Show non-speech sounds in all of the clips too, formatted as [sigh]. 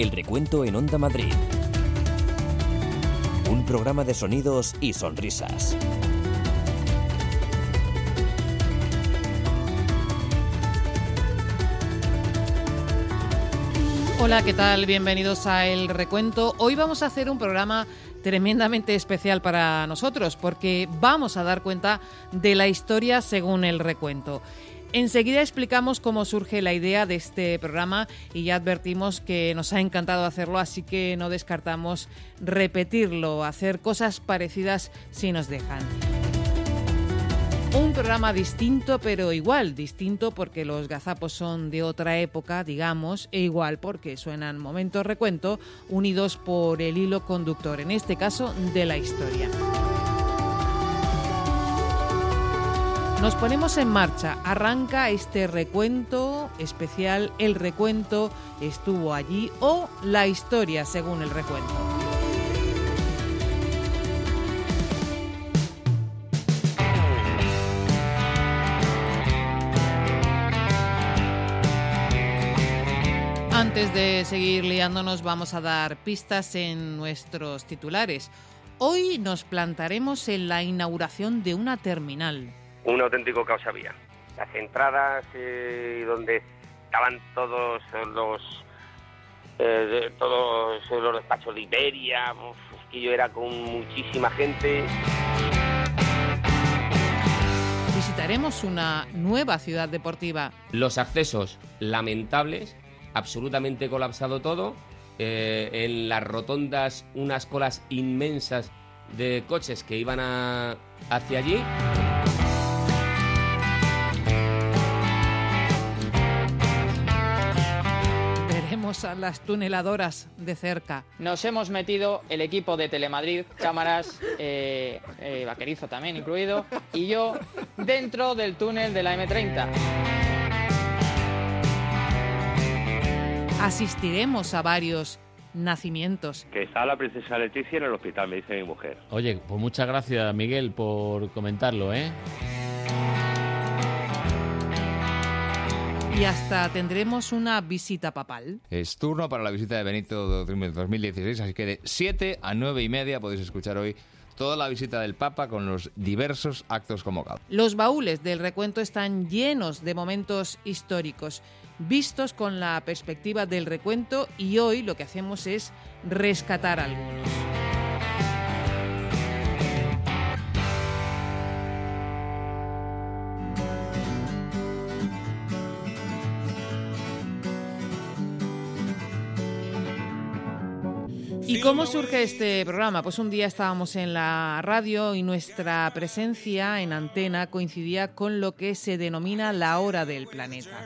El recuento en Onda Madrid. Un programa de sonidos y sonrisas. Hola, ¿qué tal? Bienvenidos a El Recuento. Hoy vamos a hacer un programa tremendamente especial para nosotros porque vamos a dar cuenta de la historia según el recuento. Enseguida explicamos cómo surge la idea de este programa y ya advertimos que nos ha encantado hacerlo, así que no descartamos repetirlo, hacer cosas parecidas si nos dejan. Un programa distinto, pero igual, distinto porque los gazapos son de otra época, digamos, e igual porque suenan momentos recuento unidos por el hilo conductor, en este caso de la historia. Nos ponemos en marcha, arranca este recuento especial, el recuento estuvo allí o la historia según el recuento. Antes de seguir liándonos vamos a dar pistas en nuestros titulares. Hoy nos plantaremos en la inauguración de una terminal un auténtico caos había. Las entradas eh, donde estaban todos los eh, todos los despachos de Iberia, que yo era con muchísima gente. Visitaremos una nueva ciudad deportiva. Los accesos lamentables, absolutamente colapsado todo. Eh, en las rotondas unas colas inmensas de coches que iban a, hacia allí. A las tuneladoras de cerca. Nos hemos metido el equipo de Telemadrid, cámaras, [laughs] eh, eh, vaquerizo también incluido, y yo dentro del túnel de la M30. Asistiremos a varios nacimientos. Que está la princesa Leticia en el hospital, me dice mi mujer. Oye, pues muchas gracias Miguel por comentarlo, ¿eh? Y hasta tendremos una visita papal. Es turno para la visita de Benito 2016, así que de 7 a 9 y media podéis escuchar hoy toda la visita del Papa con los diversos actos convocados. Los baúles del recuento están llenos de momentos históricos, vistos con la perspectiva del recuento y hoy lo que hacemos es rescatar algunos. ¿Y cómo surge este programa? Pues un día estábamos en la radio y nuestra presencia en antena coincidía con lo que se denomina la hora del planeta.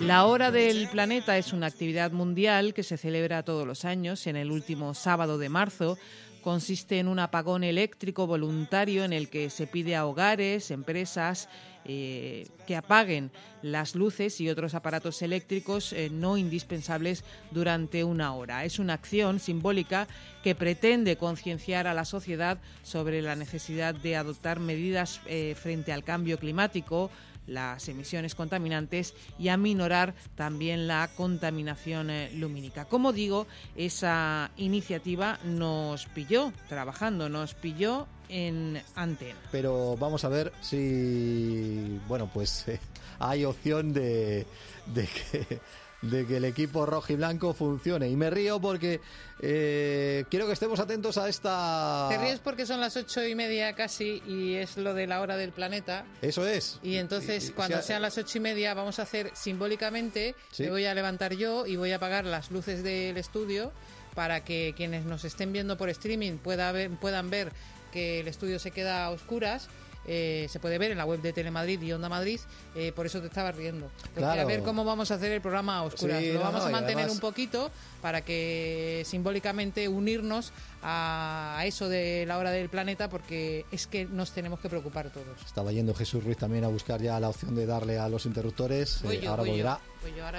La Hora del Planeta es una actividad mundial que se celebra todos los años en el último sábado de marzo. Consiste en un apagón eléctrico voluntario en el que se pide a hogares, empresas eh, que apaguen las luces y otros aparatos eléctricos eh, no indispensables durante una hora. Es una acción simbólica que pretende concienciar a la sociedad sobre la necesidad de adoptar medidas eh, frente al cambio climático, las emisiones contaminantes y a minorar también la contaminación lumínica. Como digo, esa iniciativa nos pilló trabajando, nos pilló en antena. Pero vamos a ver si, bueno, pues eh, hay opción de, de, que, de que el equipo rojo y blanco funcione. Y me río porque eh, quiero que estemos atentos a esta... Te ríes porque son las ocho y media casi y es lo de la hora del planeta. Eso es. Y entonces cuando sean las ocho y media vamos a hacer simbólicamente, me voy a levantar yo y voy a apagar las luces del estudio para que quienes nos estén viendo por streaming pueda puedan ver que el estudio se queda a oscuras. Eh, se puede ver en la web de Telemadrid y Onda Madrid, eh, por eso te estaba riendo. A ver cómo vamos a hacer el programa a oscuras. Lo vamos a mantener un poquito para que simbólicamente unirnos a, eso de la hora del planeta, porque es que nos tenemos que preocupar todos. Estaba yendo Jesús Ruiz también a buscar ya la opción de darle a los interruptores. Eh, ahora volverá.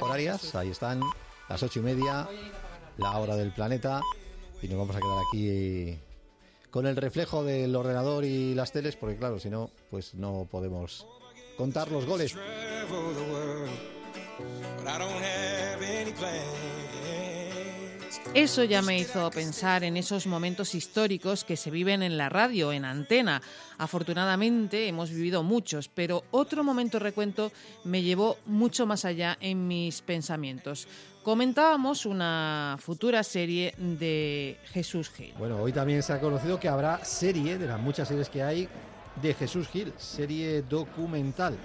Horarias, ahí están, las ocho y media, la hora del planeta, y nos vamos a quedar aquí con el reflejo del ordenador y las teles, porque claro, si no, pues no podemos contar los goles. Eso ya me hizo pensar en esos momentos históricos que se viven en la radio, en antena. Afortunadamente hemos vivido muchos, pero otro momento recuento me llevó mucho más allá en mis pensamientos. Comentábamos una futura serie de Jesús Gil. Bueno, hoy también se ha conocido que habrá serie de las muchas series que hay de Jesús Gil, serie documental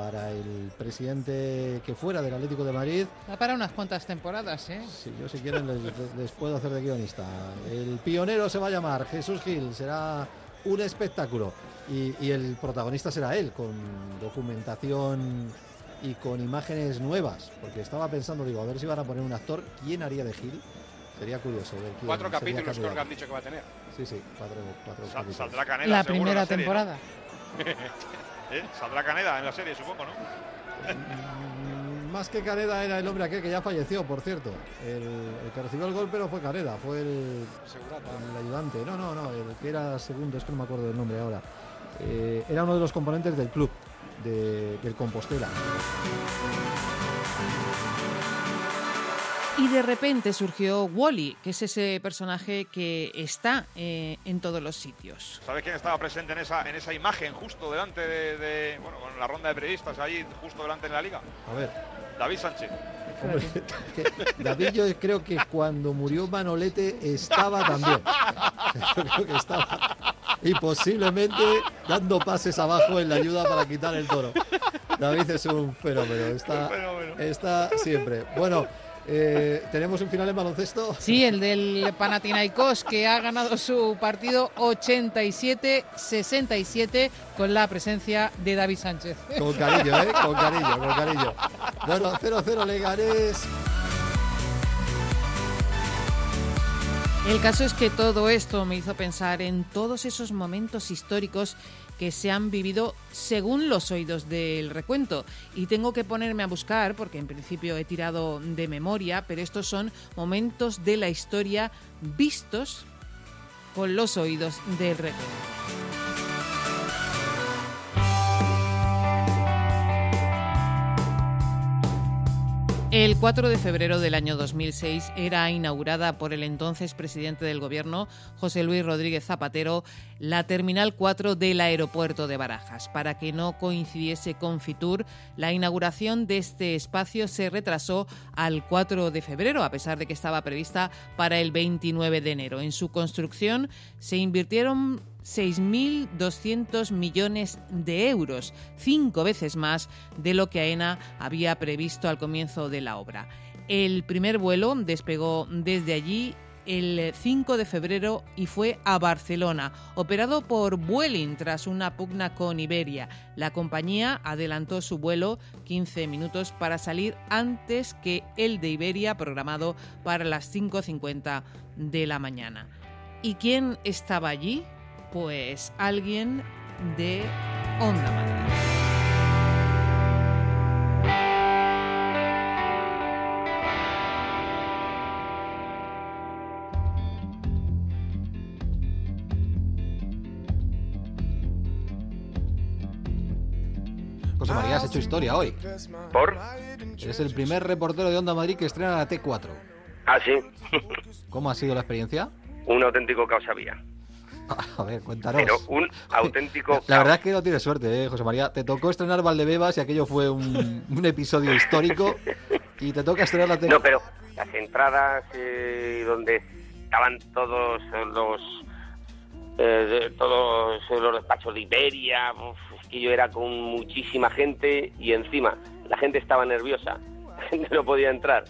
para el presidente que fuera del Atlético de Madrid. Da para unas cuantas temporadas, ¿eh? Sí, yo si quieren les, les puedo hacer de guionista. El pionero se va a llamar Jesús Gil, será un espectáculo. Y, y el protagonista será él, con documentación y con imágenes nuevas. Porque estaba pensando, digo, a ver si van a poner un actor, ¿quién haría de Gil? Sería curioso ver quién Cuatro capítulos creo que han dicho que va a tener. Sí, sí, cuatro, cuatro Sal- capítulos. saldrá Caneda. La seguro, primera ¿no? temporada. [laughs] ¿Eh? Saldrá Caneda en la serie, supongo, ¿no? Mm, Más que Caneda era el hombre aquel que ya falleció, por cierto. El, el que recibió el golpe no fue Caneda, fue el, el ayudante. No, no, no, el que era segundo, es que no me acuerdo del nombre ahora. Eh, era uno de los componentes del club, de- del Compostela. Y de repente surgió Wally, que es ese personaje que está eh, en todos los sitios. ¿Sabes quién estaba presente en esa, en esa imagen justo delante de, de- bueno, con la ronda de periodistas ahí, justo delante de la liga? A ver, David Sánchez. hombre, que [laughs] David yo creo que cuando murió Manolete estaba también. [laughs] Yo creo que estaba. Y posiblemente dando pases abajo en la ayuda para quitar el toro. David es un fenómeno, está, está siempre. Bueno, eh, ¿tenemos un final en baloncesto? Sí, el del Panathinaikos que ha ganado su partido 87-67 con la presencia de David Sánchez. Con cariño, ¿eh? Con cariño, con cariño. Bueno, 0-0 Leganés. El caso es que todo esto me hizo pensar en todos esos momentos históricos que se han vivido según los oídos del recuento. Y tengo que ponerme a buscar, porque en principio he tirado de memoria, pero estos son momentos de la historia vistos con los oídos del recuento. El 4 de febrero del año 2006 era inaugurada por el entonces presidente del gobierno, José Luis Rodríguez Zapatero, la Terminal 4 del aeropuerto de Barajas. Para que no coincidiese con Fitur, la inauguración de este espacio se retrasó al 4 de febrero, a pesar de que estaba prevista para el 29 de enero. En su construcción se invirtieron 6.200 millones de euros, cinco veces más de lo que AENA había previsto al comienzo de la obra. El primer vuelo despegó desde allí el 5 de febrero y fue a Barcelona, operado por Vueling tras una pugna con Iberia. La compañía adelantó su vuelo 15 minutos para salir antes que el de Iberia, programado para las 5.50 de la mañana. ¿Y quién estaba allí? Pues alguien de Onda Madrid. José María, has hecho historia hoy. ¿Por? Eres el primer reportero de Onda Madrid que estrena la T4. Ah, sí. ¿Cómo ha sido la experiencia? un auténtico caos había. [laughs] A ver, cuéntanos. Pero un [laughs] auténtico La verdad es que no tienes suerte, ¿eh, José María. Te tocó estrenar Valdebebas y aquello fue un, un episodio histórico. [laughs] Y te toca estrenar la T4. No, pero las entradas eh, donde estaban todos los eh, todos los despachos de Iberia, uf, es que yo era con muchísima gente y encima la gente estaba nerviosa, la gente no podía entrar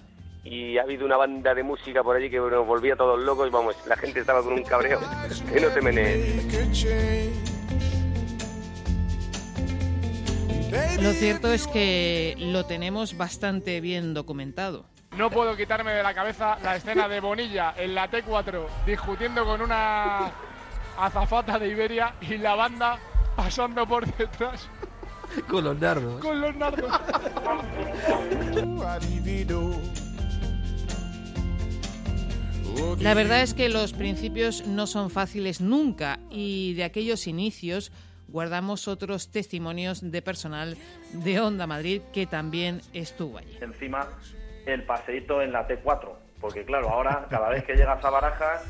y ha habido una banda de música por allí que nos volvía todos locos, vamos, la gente estaba con un cabreo que no te menees. Lo cierto es que lo tenemos bastante bien documentado. No puedo quitarme de la cabeza la escena de Bonilla en la T4 discutiendo con una azafata de Iberia y la banda pasando por detrás Con los nardos. con los nardos. La verdad es que los principios no son fáciles nunca y de aquellos inicios guardamos otros testimonios de personal de Onda Madrid que también estuvo allí. Encima, el paseíto en la T4, porque claro, ahora cada vez que llegas a Barajas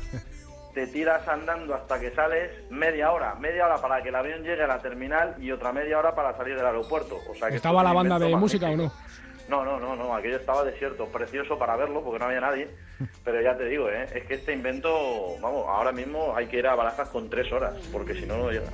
te tiras andando hasta que sales media hora, media hora para que el avión llegue a la terminal y otra media hora para salir del aeropuerto. O sea que ¿Estaba la banda de música o no? No, no, no, no, aquello estaba desierto, precioso para verlo porque no había nadie, [laughs] pero ya te digo, ¿eh? es que este invento, vamos, ahora mismo hay que ir a Barajas con tres horas, porque si no, no llega.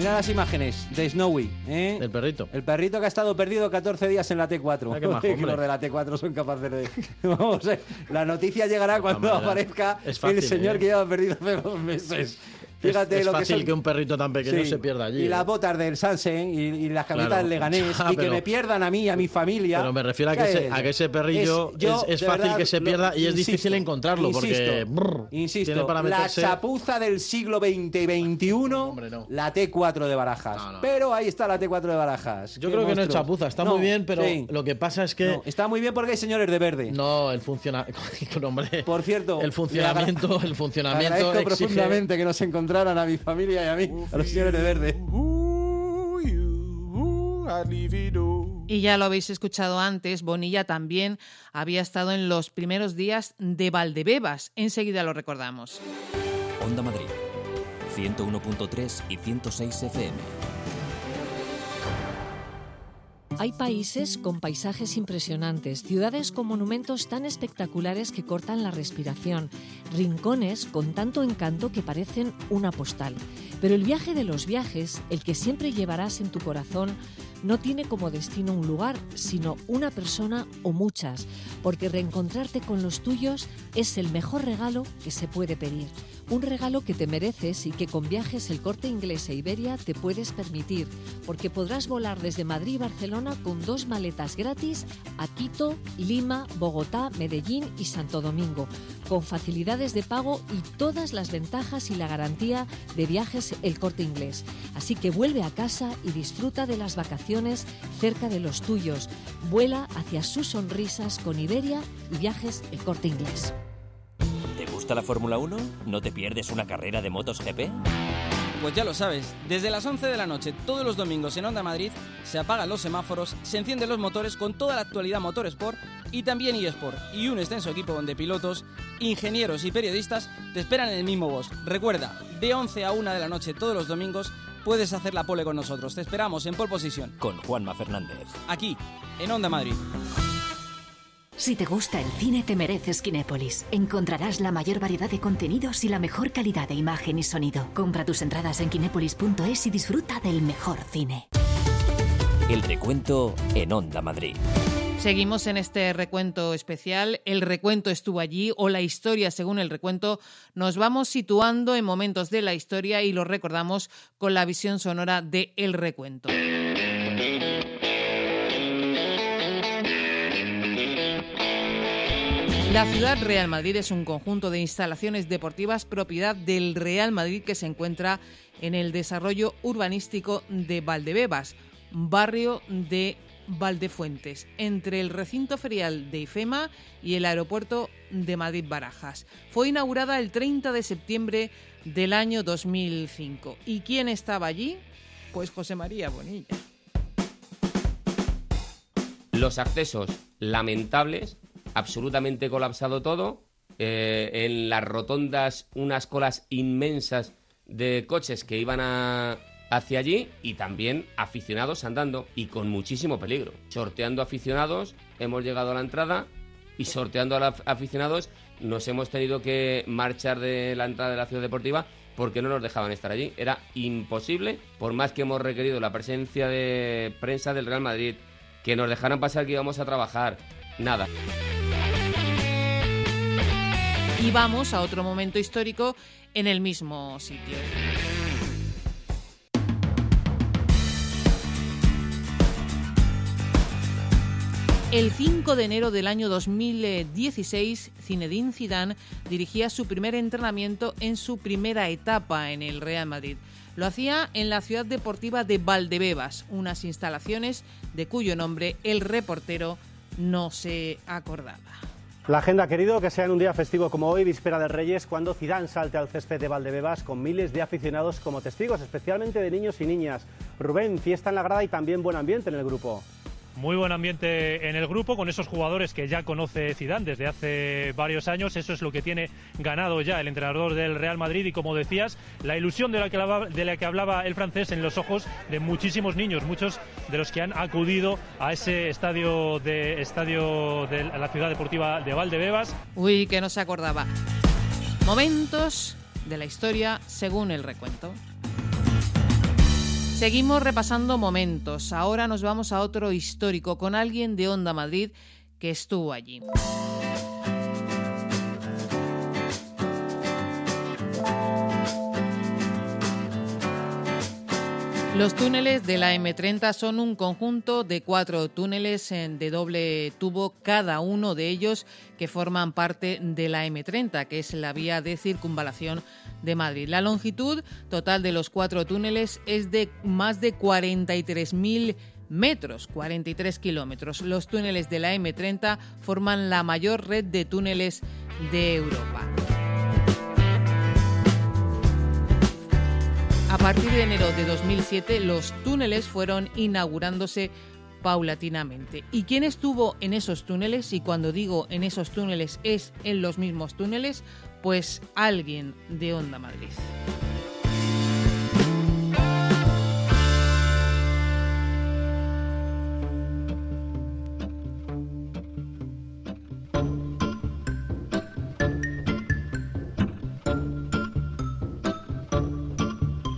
Mira las imágenes de Snowy, ¿eh? El perrito. El perrito que ha estado perdido 14 días en la T4. Mira qué [laughs] majo, Que los de la T4 son capaces de... [laughs] Vamos, eh, la noticia llegará cuando Hombre, aparezca es fácil, el señor ¿eh? que lleva perdido hace dos meses. Fíjate es, es lo que fácil son- que, un perrito tan pequeño Sí. se pierda allí. Y ¿eh? las botas del Sansen y, y las camisetas Claro. del Leganés [laughs] Ah, y que me pierdan a mí y a mi familia. Pero me refiero a que, ¿Qué ese, es? a que ese perrillo Es- yo, fácil verdad, que se lo- pierda y es insisto, difícil encontrarlo porque insisto, brr, insisto, tiene para la chapuza del siglo XX y XXI, la T4 de Barajas. Pero ahí está la T4 de Barajas. Yo Qué creo que no es chapuza, está No, muy bien, pero sí. lo que pasa es que. No, está muy bien porque hay señores de verde. No, el funciona... [laughs] hombre, Por cierto, el funcionamiento, el funcionamiento Agradezco exige- profundamente que nos encontraran a mi familia y a mí, a los señores de verde. Y ya lo habéis escuchado antes, Bonilla también había estado en los primeros días de Valdebebas. Enseguida lo recordamos. Onda Madrid, 101.3 y 106 FM. Hay países con paisajes impresionantes, ciudades con monumentos tan espectaculares que cortan la respiración, rincones con tanto encanto que parecen una postal. Pero el viaje de los viajes, el que siempre llevarás en tu corazón, no tiene como destino un lugar, sino una persona o muchas, porque reencontrarte con los tuyos es el mejor regalo que se puede pedir. Un regalo que te mereces y que con viajes el corte inglés e Iberia te puedes permitir, porque podrás volar desde Madrid y Barcelona con dos maletas gratis a Quito, Lima, Bogotá, Medellín y Santo Domingo, con facilidades de pago y todas las ventajas y la garantía de viajes el corte inglés. Así que vuelve a casa y disfruta de las vacaciones cerca de los tuyos. Vuela hacia sus sonrisas con Iberia y viajes el corte inglés. ¿Te gusta la Fórmula 1? ¿No te pierdes una carrera de motos GP? Pues ya lo sabes, desde las 11 de la noche todos los domingos en Onda Madrid se apagan los semáforos, se encienden los motores con toda la actualidad Motorsport y también eSport y un extenso equipo de pilotos, ingenieros y periodistas te esperan en el mismo boss. Recuerda, de 11 a 1 de la noche todos los domingos puedes hacer la pole con nosotros. Te esperamos en pole position, Con Juanma Fernández. aquí, en Onda Madrid. Si te gusta el cine, te mereces Kinépolis. Encontrarás la mayor variedad de contenidos y la mejor calidad de imagen y sonido. Compra tus entradas en kinépolis.es y disfruta del mejor cine. El recuento en Onda Madrid. Seguimos en este recuento especial. El recuento estuvo allí o la historia según el recuento. Nos vamos situando en momentos de la historia y lo recordamos con la visión sonora de El recuento. La ciudad Real Madrid es un conjunto de instalaciones deportivas propiedad del Real Madrid que se encuentra en el desarrollo urbanístico de Valdebebas, barrio de Valdefuentes, entre el recinto ferial de IFEMA y el aeropuerto de Madrid Barajas. Fue inaugurada el 30 de septiembre del año 2005. ¿Y quién estaba allí? Pues José María Bonilla. Los accesos lamentables, absolutamente colapsado todo. eh, en las rotondas unas colas inmensas de coches que iban a- hacia allí y también aficionados andando y con muchísimo peligro. Sorteando aficionados, hemos llegado a la entrada y sorteando a los aficionados nos hemos tenido que marchar de la entrada de la ciudad deportiva porque no nos dejaban estar allí. Era imposible, por más que hemos requerido la presencia de prensa del Real Madrid, que nos dejaran pasar que íbamos a trabajar. Nada. Y vamos a otro momento histórico en el mismo sitio. El 5 de enero del año 2016, Zinedine Zidane dirigía su primer entrenamiento en su primera etapa en el Real Madrid. Lo hacía en la ciudad deportiva de Valdebebas, unas instalaciones de cuyo nombre el reportero no se acordaba. La agenda querido que sea en un día festivo como hoy, víspera de Reyes, cuando Zidane salte al césped de Valdebebas con miles de aficionados como testigos, especialmente de niños y niñas. Rubén, fiesta en la grada y también buen ambiente en el grupo. Muy buen ambiente en el grupo con esos jugadores que ya conoce Zidane desde hace varios años. Eso es lo que tiene ganado ya el entrenador del Real Madrid y como decías, la ilusión de la que hablaba, de la que hablaba el francés en los ojos de muchísimos niños, muchos de los que han acudido a ese estadio de estadio de la ciudad deportiva de Valdebebas. Uy, que no se acordaba. Momentos de la historia según el recuento. Seguimos repasando momentos. Ahora nos vamos a otro histórico con alguien de Onda Madrid que estuvo allí. Los túneles de la M30 son un conjunto de cuatro túneles de doble tubo, cada uno de ellos que forman parte de la M30, que es la vía de circunvalación de Madrid. La longitud total de los cuatro túneles es de más de 43.000 metros, 43 kilómetros. Los túneles de la M30 forman la mayor red de túneles de Europa. A partir de enero de 2007, los túneles fueron inaugurándose paulatinamente. ¿Y quién estuvo en esos túneles? Y cuando digo en esos túneles es en los mismos túneles, pues alguien de Onda Madrid.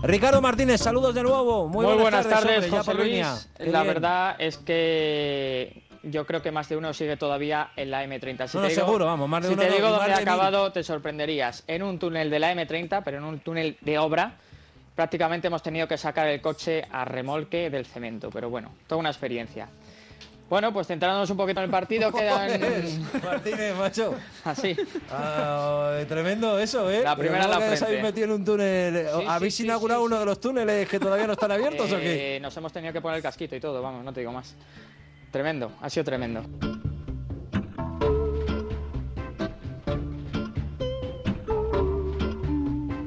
Ricardo Martínez, saludos de nuevo. Muy, Muy buenas, buenas tardes, José Luis. La bien. verdad es que yo creo que más de uno sigue todavía en la M30. Si No, te digo, seguro, vamos, más de si uno te digo dónde ha mil. acabado, te sorprenderías. En un túnel de la M30, pero en un túnel de obra, prácticamente hemos tenido que sacar el coche a remolque del cemento. Pero bueno, toda una experiencia. Bueno, pues centrándonos un poquito en el partido, [laughs] quedan... Martínez, macho. Así. Ah, tremendo eso, ¿eh? La primera la ¿Cómo que os frente. habéis metido en un túnel? Sí, ¿Habéis sí, inaugurado sí, uno de los túneles que todavía no están abiertos o qué? Eh, Nos hemos tenido que poner el casquito y todo, vamos, no te digo más. Tremendo, ha sido tremendo.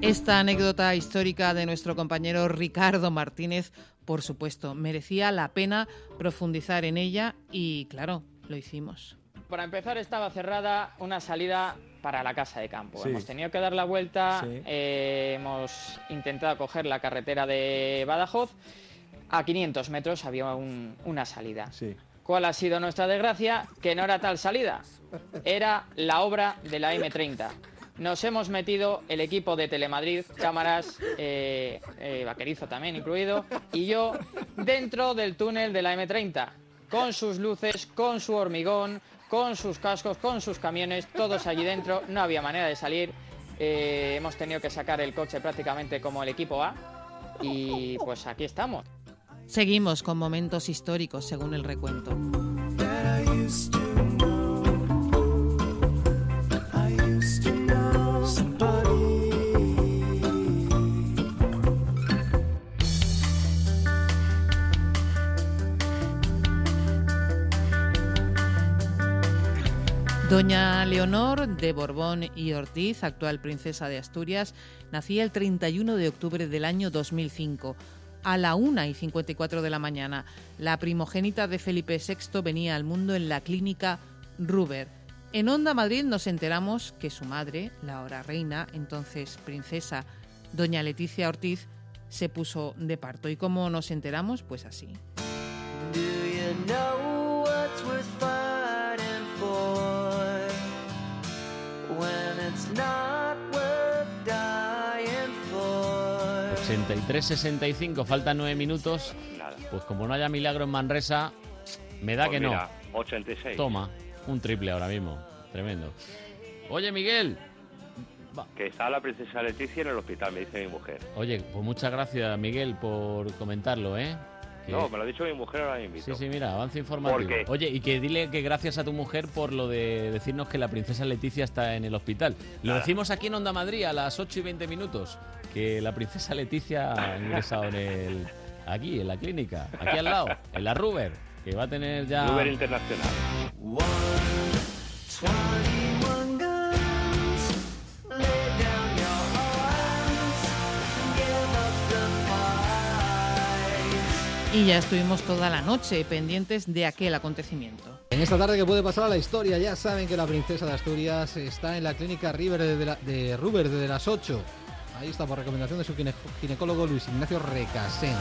Esta anécdota histórica de nuestro compañero Ricardo Martínez, por supuesto, merecía la pena profundizar en ella y, claro, lo hicimos. Para empezar, estaba cerrada una salida para la casa de campo. Sí. Hemos tenido que dar la vuelta, Sí. eh, hemos intentado coger la carretera de Badajoz. A 500 metros había un- una salida. ¿Cuál ha sido nuestra desgracia? Que no era tal salida, era la obra de la M30. Nos hemos metido el equipo de Telemadrid, cámaras, eh, eh, vaquerizo también incluido, y yo dentro del túnel de la M30, con sus luces, con su hormigón, con sus cascos, con sus camiones, todos allí dentro, no había manera de salir. Eh, hemos tenido que sacar el coche prácticamente como el equipo A, y pues aquí estamos. Seguimos con momentos históricos, según el recuento. Doña Leonor de Borbón y Ortiz, actual princesa de Asturias, nacía el 31 de octubre del año 2005. A la 1 y 54 de la mañana, la primogénita de Felipe VI venía al mundo en la clínica Ruber. En Onda Madrid nos enteramos que su madre, la ahora reina, entonces princesa, doña Leticia Ortiz, se puso de parto. ¿Y cómo nos enteramos? Pues así. 63-65, faltan 9 minutos. Pues como no haya milagro en Manresa, me da Pues que mira, no. 86. Toma, un triple ahora mismo. Tremendo. Oye, Miguel. Que está la princesa Leticia en el hospital, me dice mi mujer. Oye, pues muchas gracias, Miguel, por comentarlo, ¿eh? Que- No, me lo ha dicho mi mujer ahora mismo. Sí, sí, mira, avance informativo. ¿Por qué? Oye, y que dile que gracias a tu mujer por lo de decirnos que la princesa Leticia está en el hospital. Lo Nada. decimos aquí en Onda Madrid a las 8 y 20 minutos, que la princesa Leticia ha [laughs] ingresado en el, aquí, en la clínica, aquí al lado, en la Ruber, que va a tener ya... Uber Internacional. Y ya estuvimos toda la noche pendientes de aquel acontecimiento. En esta tarde que puede pasar a la historia, ya saben que la princesa de Asturias está en la clínica River de, Ruber desde las 8. Ahí está por recomendación de su gine- ginecólogo Luis Ignacio Recasens.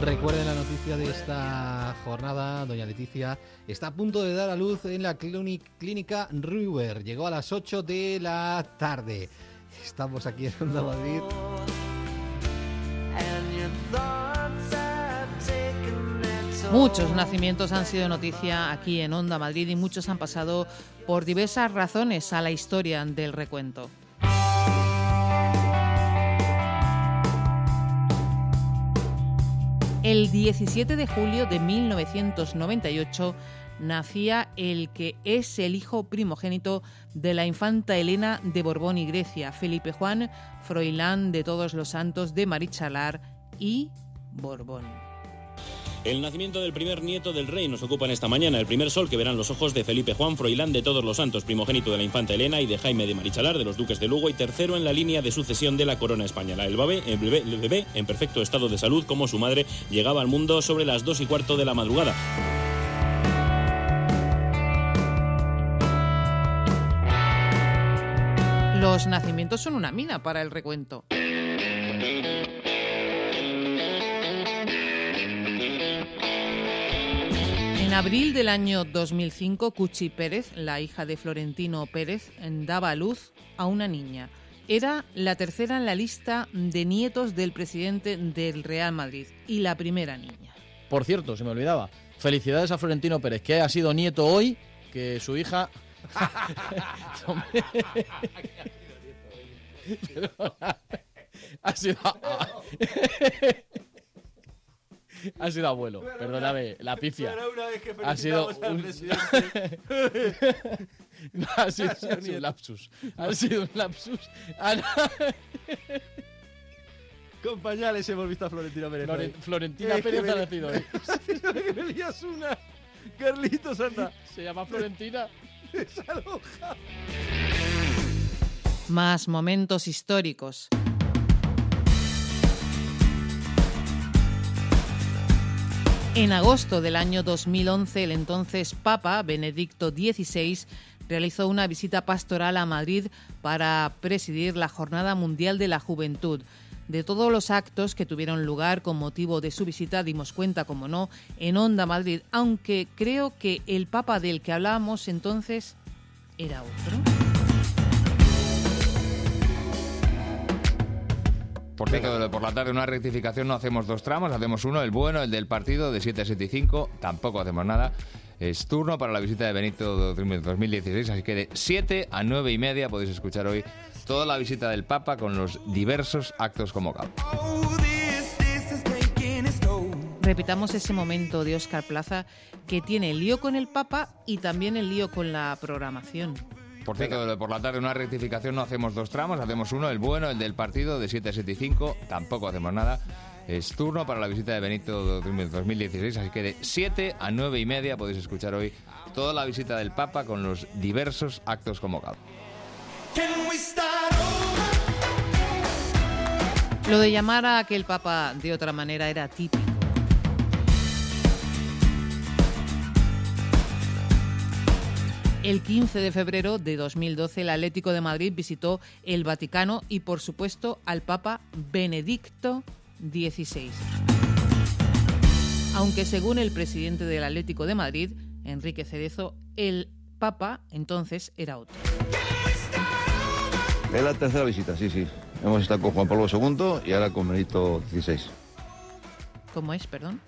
Recuerden la noticia de esta jornada, doña Leticia está a punto de dar a luz en la clíni- clínica Ruber. Llegó a las 8 de la tarde. Estamos aquí en Onda Madrid. Muchos nacimientos han sido noticia aquí en Onda Madrid y muchos han pasado por diversas razones a la historia del recuento. El 17 de julio de 1998 nacía el que es el hijo primogénito de la infanta Elena de Borbón y Grecia, Felipe Juan Froilán de Todos los Santos de Marichalar y Borbón. El nacimiento del primer nieto del rey nos ocupa en esta mañana, el primer sol que verán los ojos de Felipe Juan Froilán de Todos los Santos, primogénito de la infanta Elena y de Jaime de Marichalar, de los duques de Lugo y tercero en la línea de sucesión de la corona española. El bebé, el bebé, en perfecto estado de salud como su madre llegaba al mundo sobre las dos y cuarto de la madrugada. Los nacimientos son una mina para el recuento. En abril del año 2005, Cuchi Pérez, la hija de Florentino Pérez, daba a luz a una niña. Era la tercera en la lista de nietos del presidente del Real Madrid y la primera niña. Por cierto, se me olvidaba. Felicidades a Florentino Pérez, que ha sido nieto hoy, que su hija... Ha sido... ha sido abuelo, perdóname, la pifia. Una vez que ha sido un... No, [laughs] ha sido, Ha ha sido sido un lapsus. Ha sido un lapsus. Ah. Con pañales hemos visto a Florentino Pérez. Hoy. Florentina que Pérez me- ha nacido [laughs] hoy. que me lías una. Carlitos, anda. Se llama Florentina. [laughs] Más momentos históricos. En agosto del año 2011, el entonces Papa Benedicto XVI realizó una visita pastoral a Madrid para presidir la Jornada Mundial de la Juventud. De todos los actos que tuvieron lugar con motivo de su visita dimos cuenta, como no, en Onda Madrid, aunque creo que el Papa del que hablábamos entonces era otro. Por cierto, por la tarde una rectificación, no hacemos dos tramos, hacemos uno, el bueno, el del partido de 7 a 7 y 5, tampoco hacemos nada. Es turno para la visita de Benito 2016, así que de 7 a 9 y media podéis escuchar hoy toda la visita del Papa con los diversos actos convocados. Repitamos ese momento de Óscar Plaza que tiene el lío con el Papa y también el lío con la programación. Por cierto, por la tarde una rectificación, no hacemos dos tramos, hacemos uno, el bueno, el del partido de 7 a 7 y 5, tampoco hacemos nada. Es turno para la visita de Benito 2016, así que de 7 a 9 y media podéis escuchar hoy toda la visita del Papa con los diversos actos convocados. Lo de llamar a aquel Papa de otra manera era típico. El 15 de febrero de 2012 el Atlético de Madrid visitó el Vaticano y por supuesto al Papa Benedicto XVI. Aunque según el presidente del Atlético de Madrid, Enrique Cerezo, el Papa entonces era otro. Es la tercera visita, sí, sí. Hemos estado con Juan Pablo II y ahora con Benito XVI. ¿Cómo es, perdón?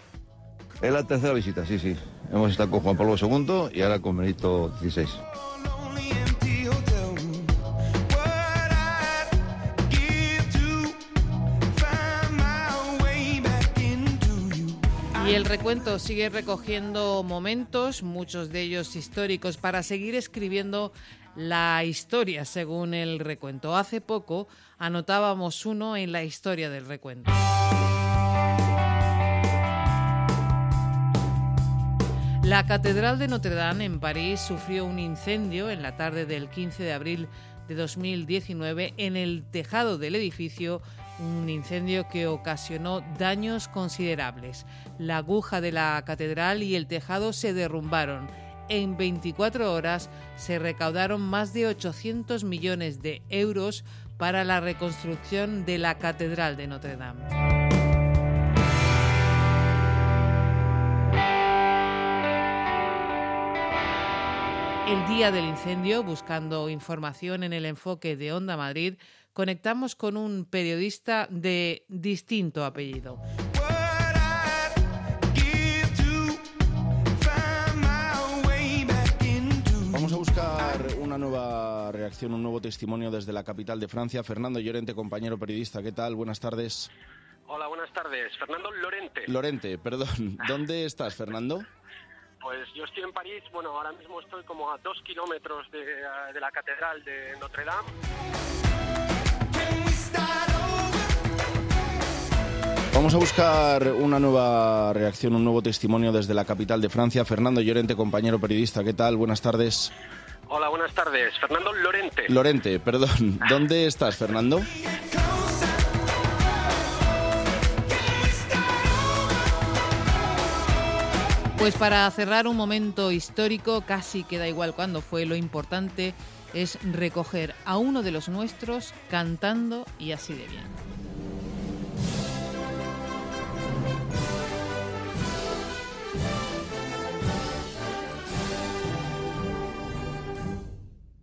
Es la tercera visita, sí, sí. Hemos estado con Juan Pablo II y ahora con Benito XVI. Y el recuento sigue recogiendo momentos, muchos de ellos históricos, para seguir escribiendo la historia según el recuento. Hace poco anotábamos uno en la historia del recuento. La Catedral de Notre Dame en París sufrió un incendio en la tarde del 15 de abril de 2019 en el tejado del edificio, un incendio que ocasionó daños considerables. La aguja de la catedral y el tejado se derrumbaron. En 24 horas se recaudaron más de 800 millones de euros para la reconstrucción de la Catedral de Notre Dame. El día del incendio, buscando información en el enfoque de Onda Madrid, conectamos con un periodista de distinto apellido. Vamos a buscar una nueva reacción, un nuevo testimonio desde la capital de Francia. Fernando Llorente, compañero periodista, ¿qué tal? Buenas tardes. Hola, buenas tardes. Fernando Lorente. Lorente, perdón. [laughs] ¿Dónde estás, Fernando? Pues yo estoy en París, bueno, ahora mismo estoy como a dos kilómetros de, de la Catedral de Notre Dame. Vamos a buscar una nueva reacción, un nuevo testimonio desde la capital de Francia. Fernando Llorente, compañero periodista, ¿qué tal? Buenas tardes. Hola, buenas tardes. Fernando Lorente. Lorente, perdón. [laughs] ¿Dónde estás, Fernando? Pues para cerrar un momento histórico, casi queda igual cuando fue, lo importante es recoger a uno de los nuestros cantando y así de bien.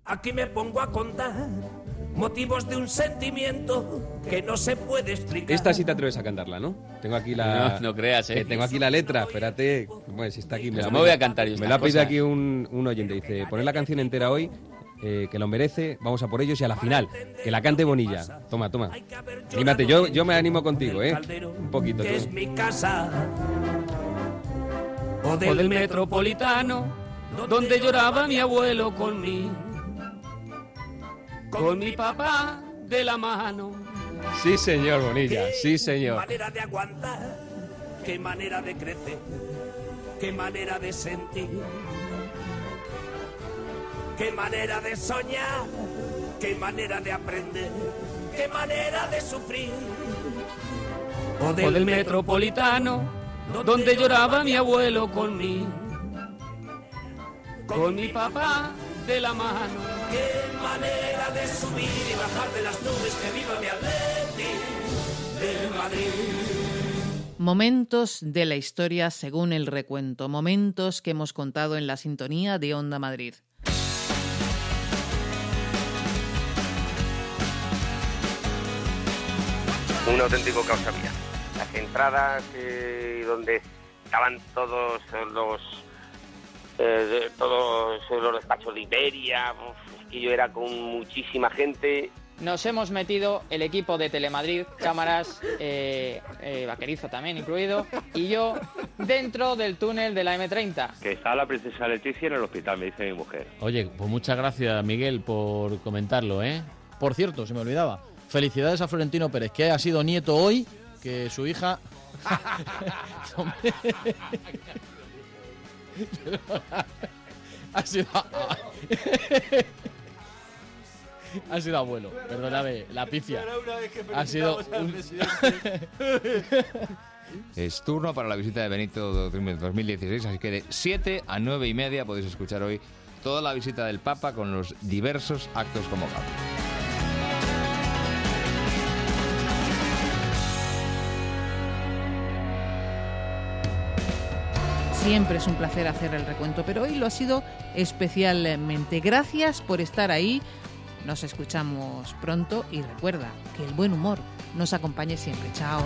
Aquí me pongo a contar motivos de un sentimiento que no se puede explicar. Esta sí te atreves a cantarla, ¿no? Tengo aquí la. No, no creas, ¿eh? que tengo aquí la letra, espérate. Bueno, si está aquí. Pero la- me voy a cantar yo Me la ha pedido aquí un, un oyente. Dice: poner la canción entera hoy, eh, que lo merece, vamos a por ellos y a la final, que la cante Bonilla. Toma, toma. Anímate, yo, yo me animo contigo, ¿eh? Un poquito. que es mi casa. O del metropolitano, donde lloraba mi abuelo con mí. Con mi papá de la mano. Sí, señor, Bonilla, sí, Qué señor. manera de aguantar, qué manera de crecer, qué manera de sentir, qué manera de soñar, qué manera de aprender, qué manera de sufrir. O del metropolitano, donde lloraba mi abuelo con mí. Con mi papá de la mano. Qué manera de subir y bajar de las nubes, que viva mi Atleti del Madrid. Momentos de la historia según el recuento, momentos que hemos contado en la sintonía de Onda Madrid. un auténtico caos había. Las entradas eh, donde estaban todos los eh, de- todos los despachos de Iberia, uf, es que yo era con muchísima gente. Nos hemos metido el equipo de Telemadrid, cámaras, [laughs] eh, eh, vaquerizo también incluido, y yo dentro del túnel de la M30. Que está la princesa Leticia en el hospital, me dice mi mujer. Oye, pues muchas gracias, Miguel, por comentarlo, ¿eh? Por cierto, se me olvidaba. Felicidades a Florentino Pérez, que ha sido nieto hoy, que su hija... [laughs] [laughs] [laughs] Ha sido... [laughs] ha sido abuelo, perdóname, la pifia. Ha sido... un- Es turno para la visita de Benito 2016, así que de 7 a 9 y media podéis escuchar hoy toda la visita del Papa con los diversos actos convocados. Siempre es un placer hacer el recuento, pero hoy lo ha sido especialmente. Gracias por estar ahí. Nos escuchamos pronto y recuerda que el buen humor nos acompañe siempre. Chao.